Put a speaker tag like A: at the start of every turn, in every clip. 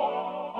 A: Música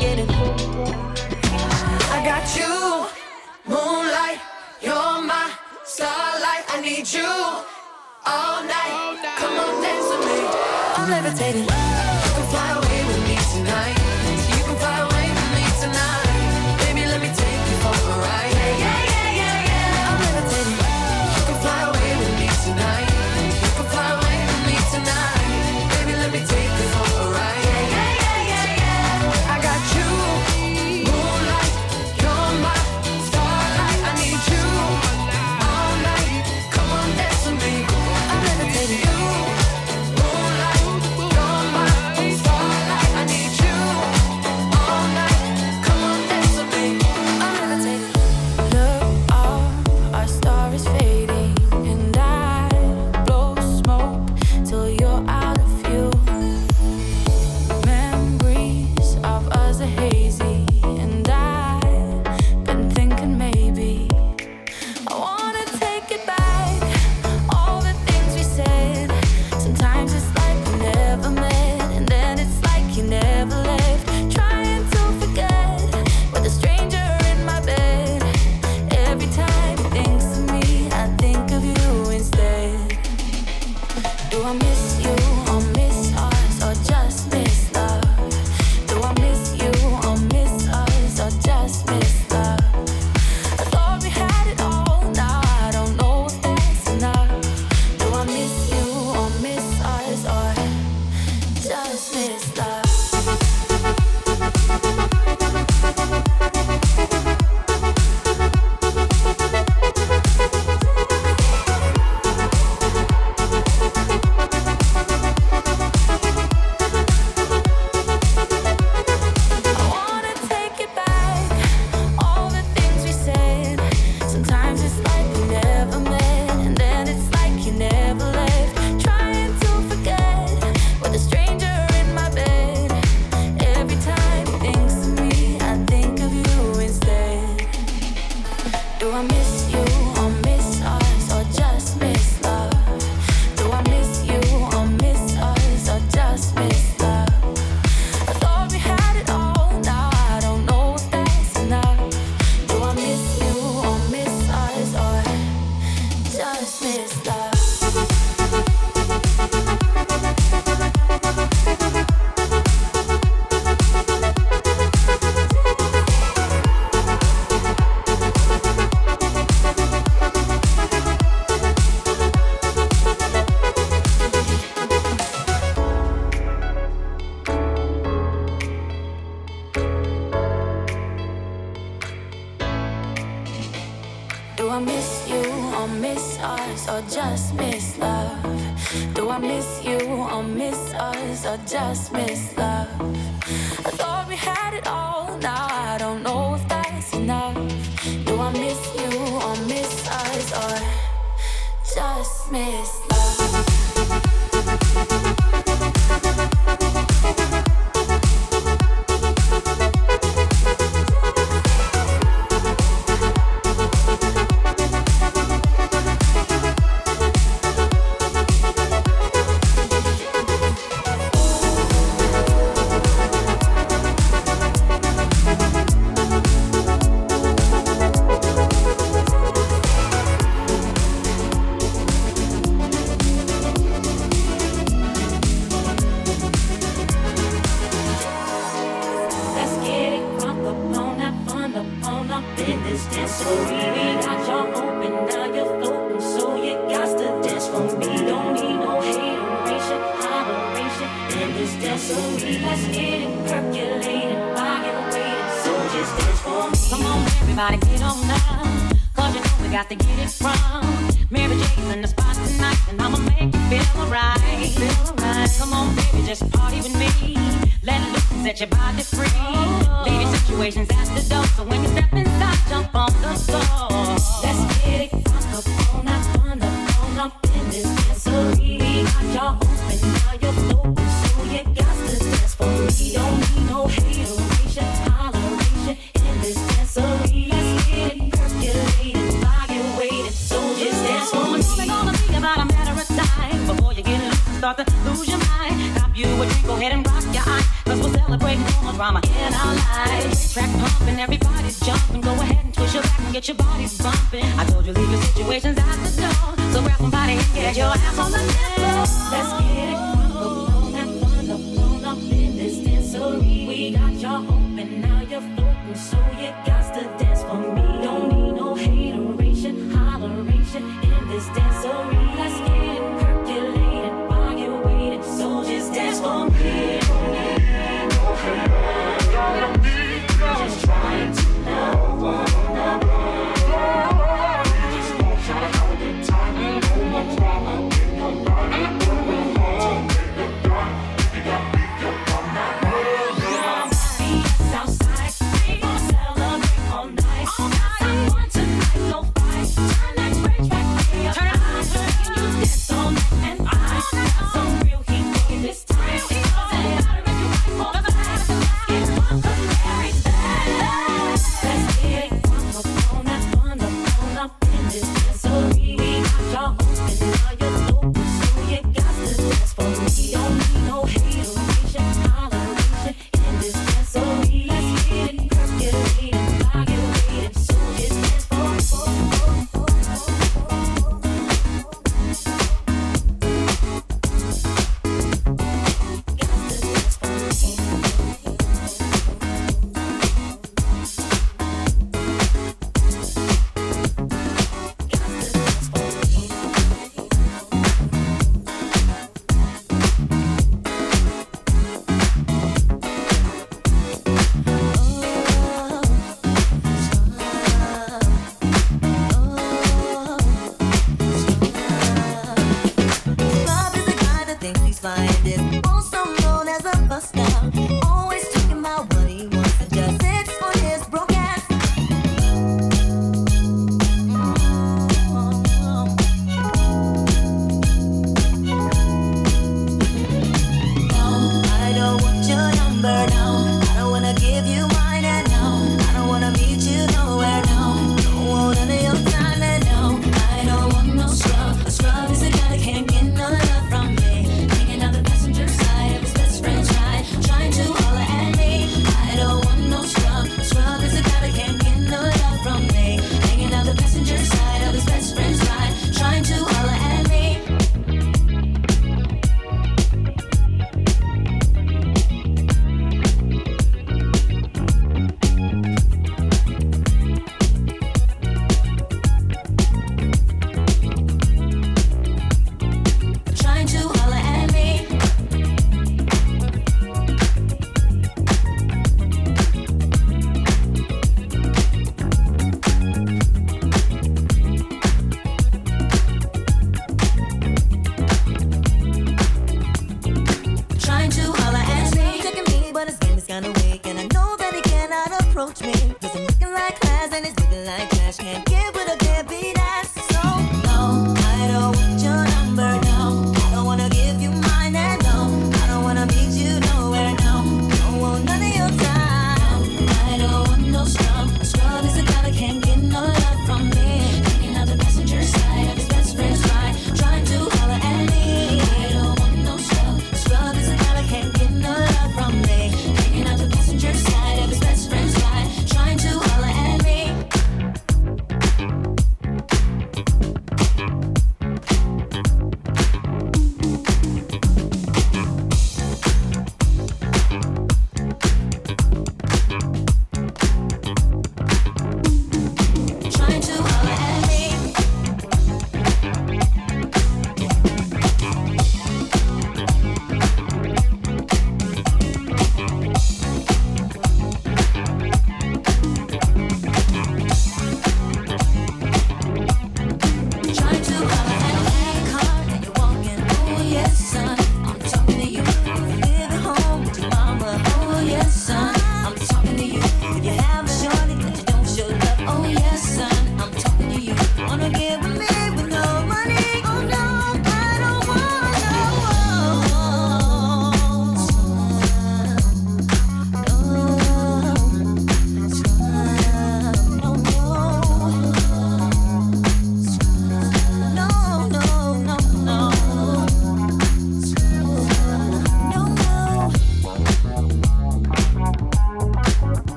B: beginning. I got you, moonlight, you're my starlight. I need you all
C: night. Come on, dance with me. I'm levitating.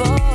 C: for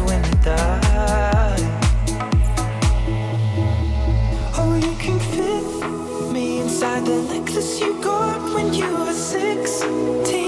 C: when you die. Oh, you can fit me inside the necklace you got when you were 16.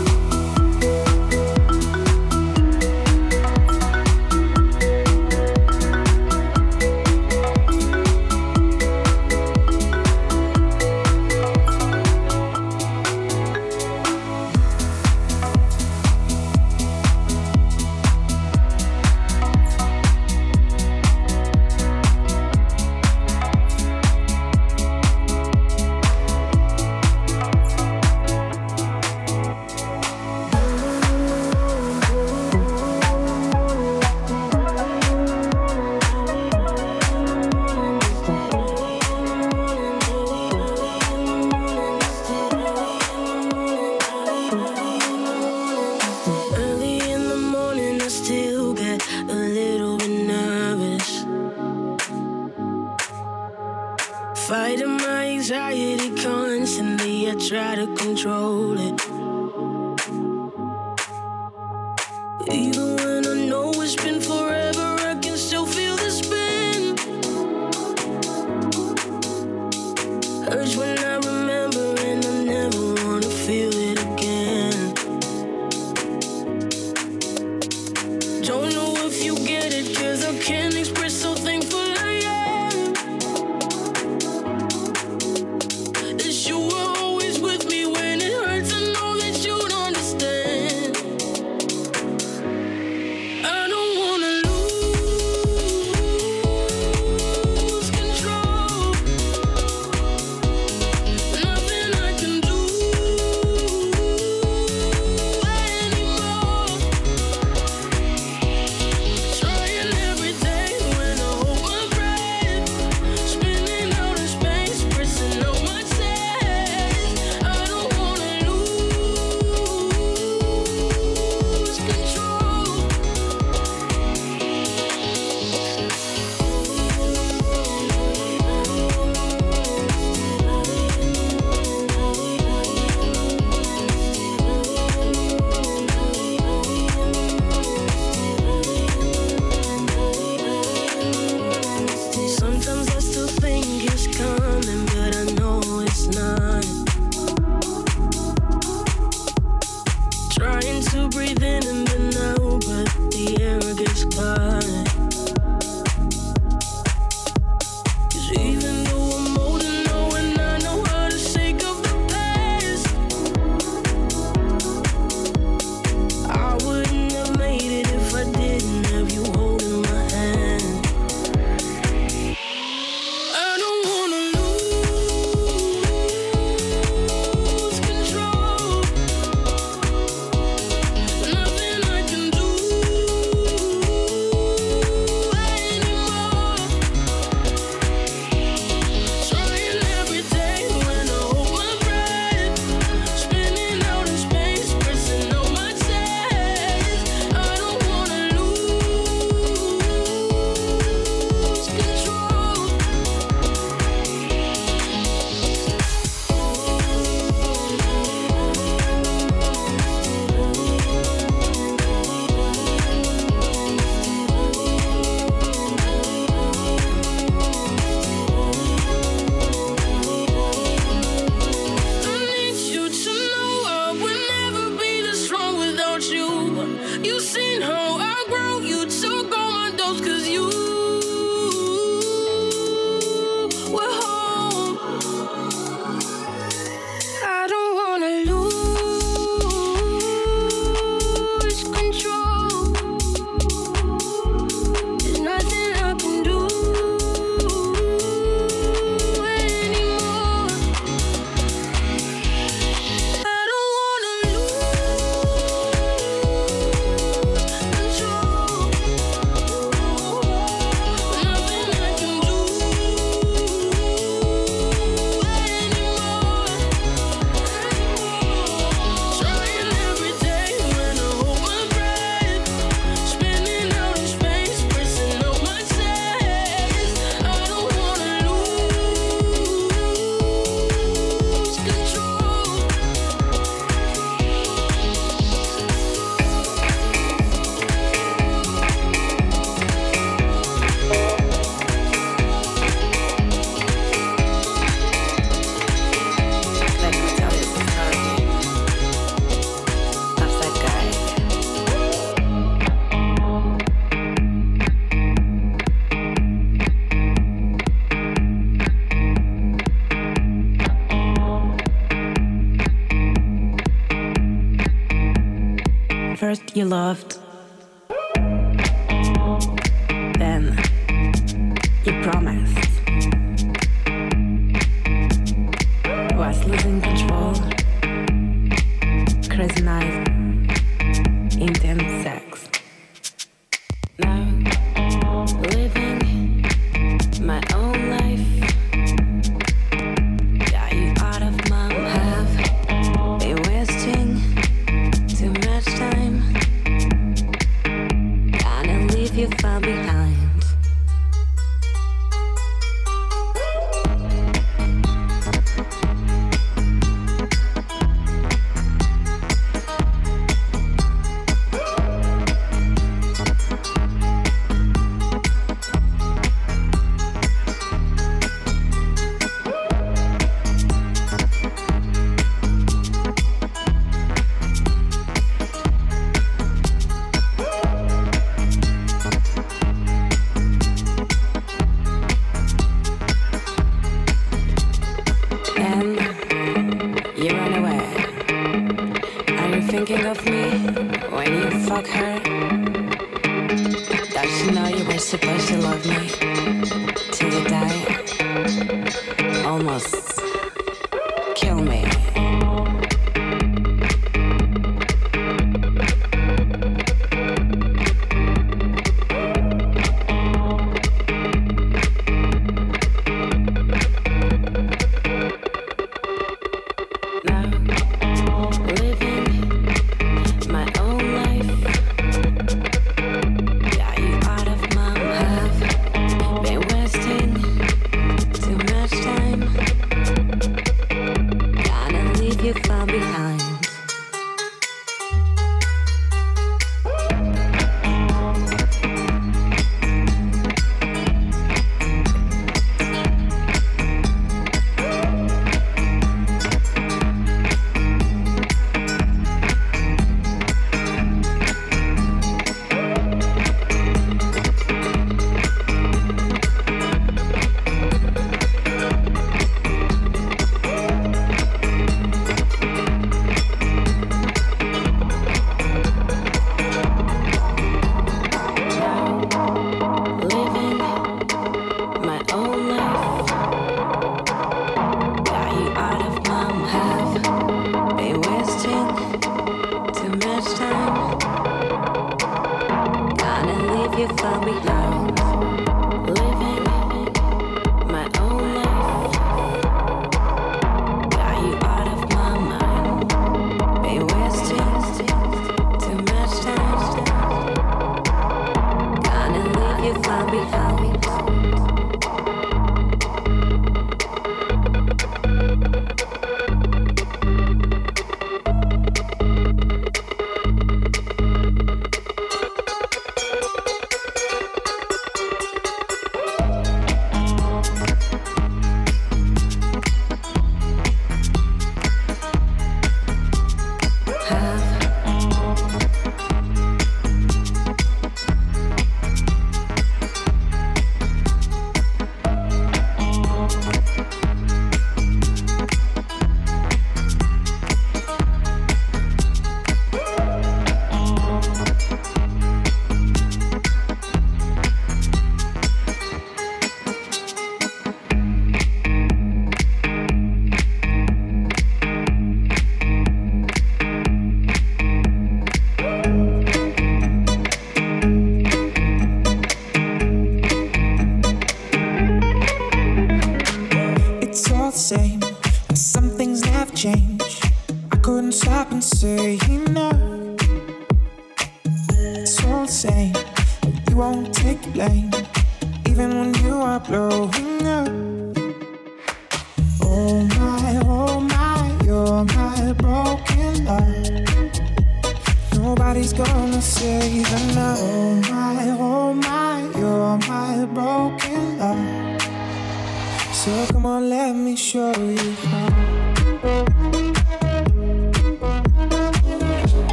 D: control. You
E: loved,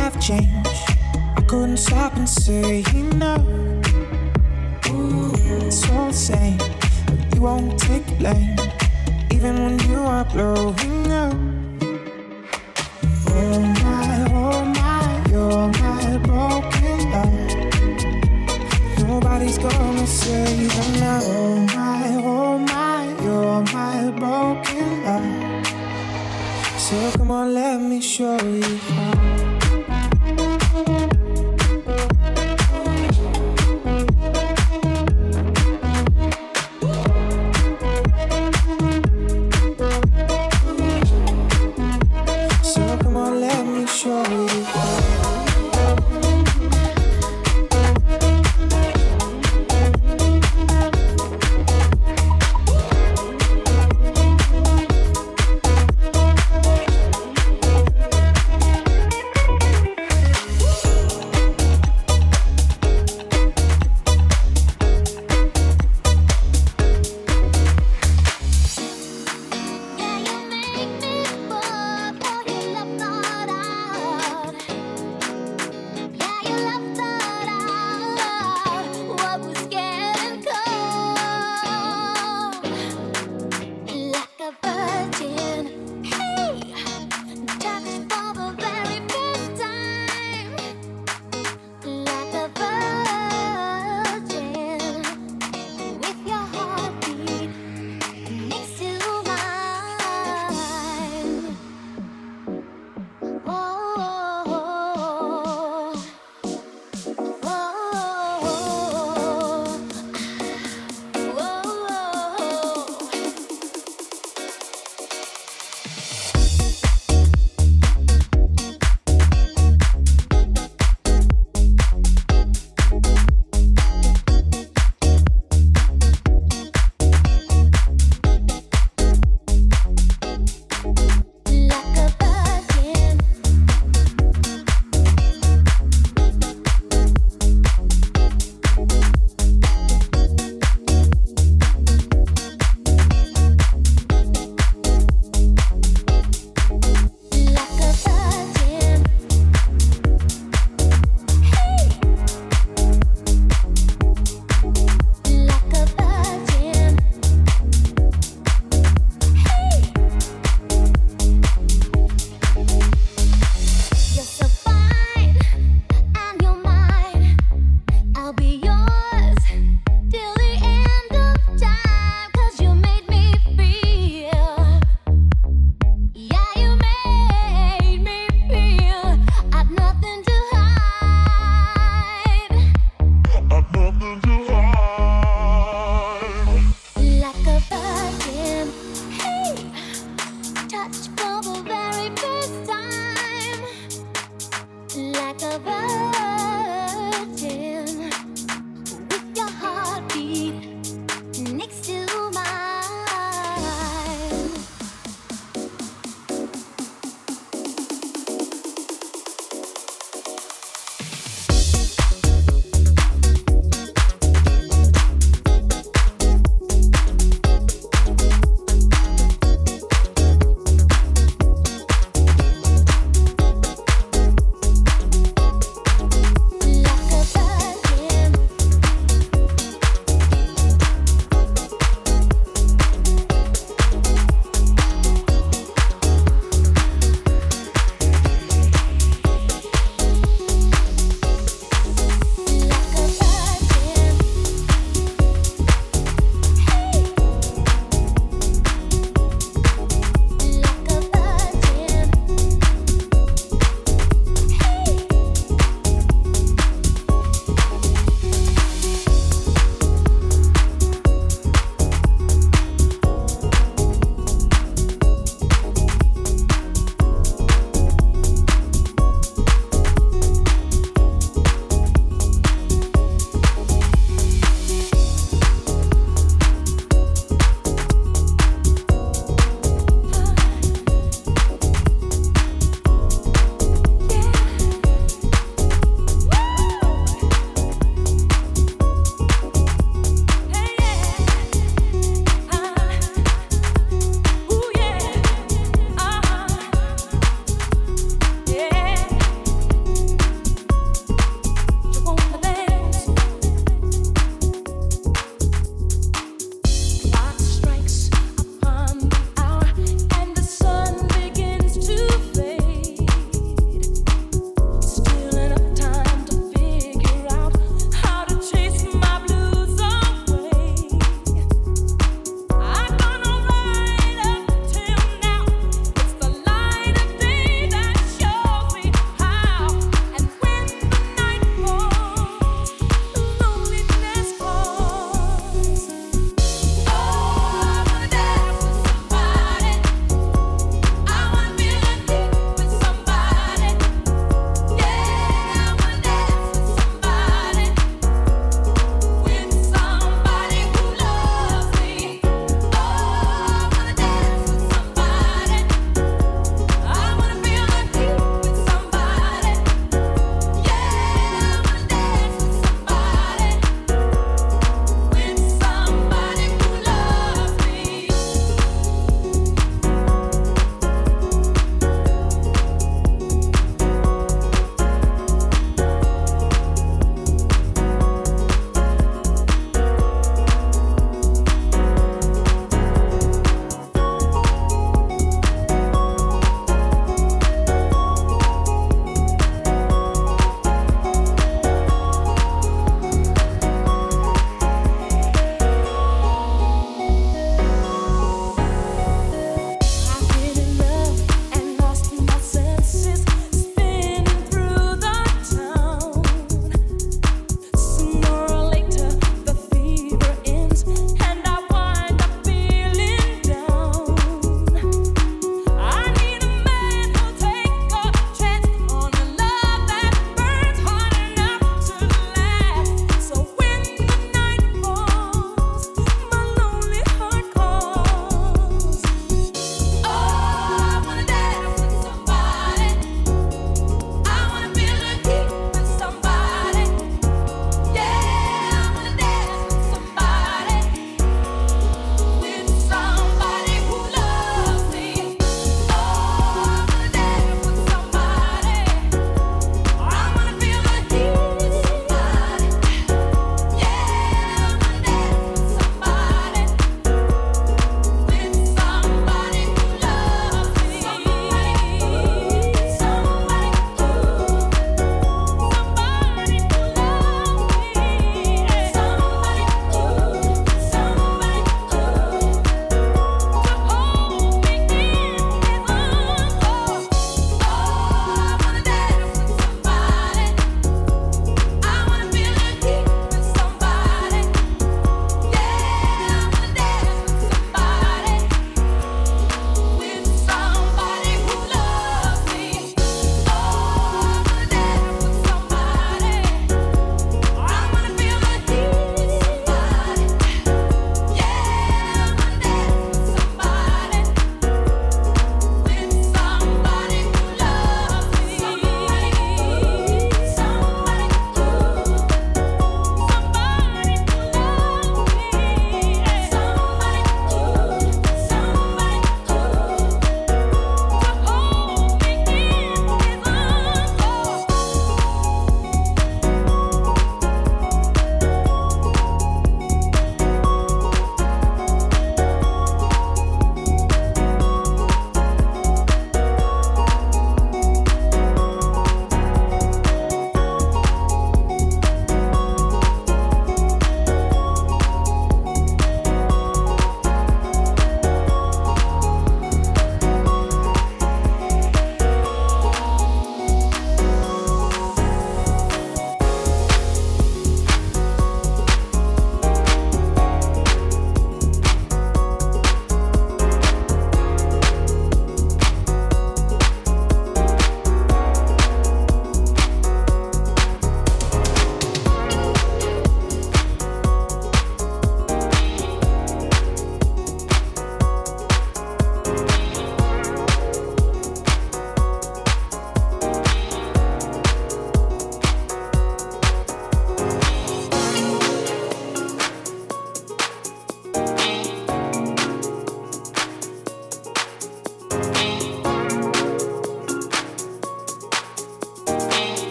E: have
F: changed. I couldn't stop and say no. It's all the same, but you won't take blame, even when you are blowing up. Oh my, oh my, you're my broken heart. Nobody's gonna save say now. Oh my, oh my, you're my broken heart. So come on, let me show you how.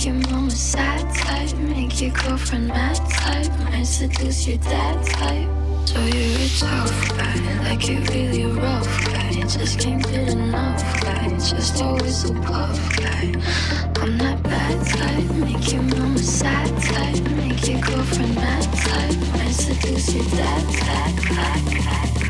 G: Make your mama sad type, make your girlfriend mad type, might seduce your dad type. So you're a tough guy, like you're really rough guy. Just can't get enough guy, just always so puff guy. I'm that bad type, make your mama sad type, make your girlfriend mad type, might seduce your dad type.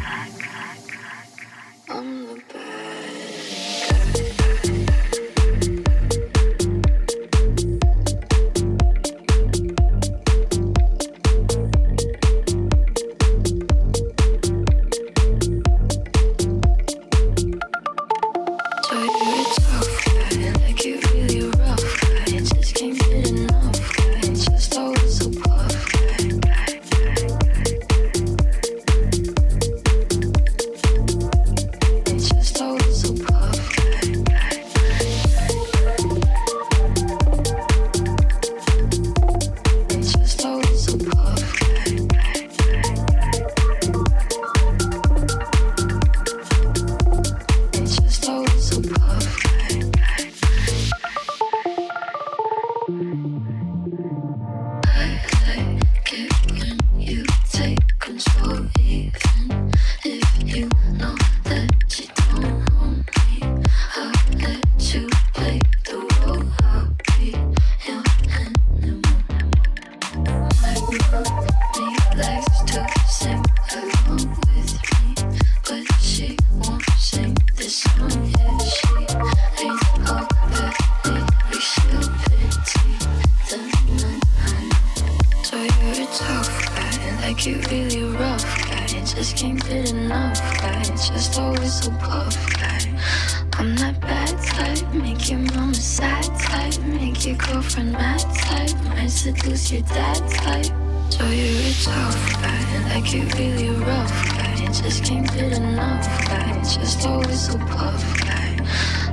G: Seduce your mama sad type, make your girlfriend mad type, mislead your dad type. So you're a tough guy, like you really rough guy. Just can't get enough guy, just always so puff guy.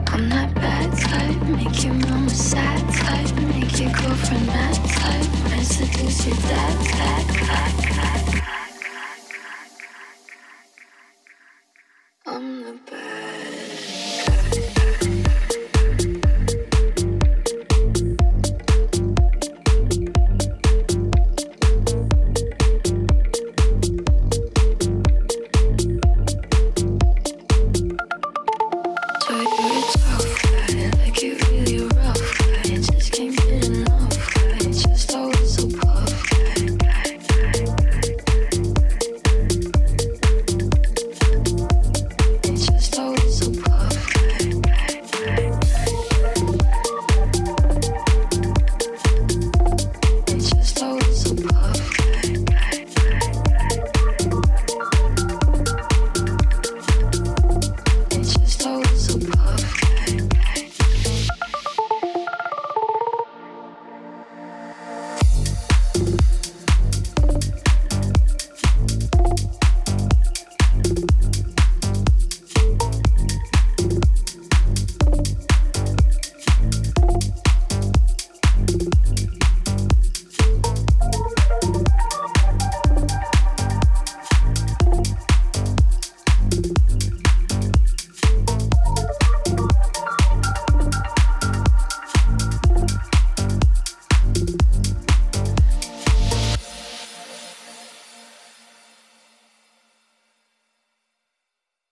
G: I'm that bad type, make your mama sad type, make your girlfriend mad type. I seduce your dad type.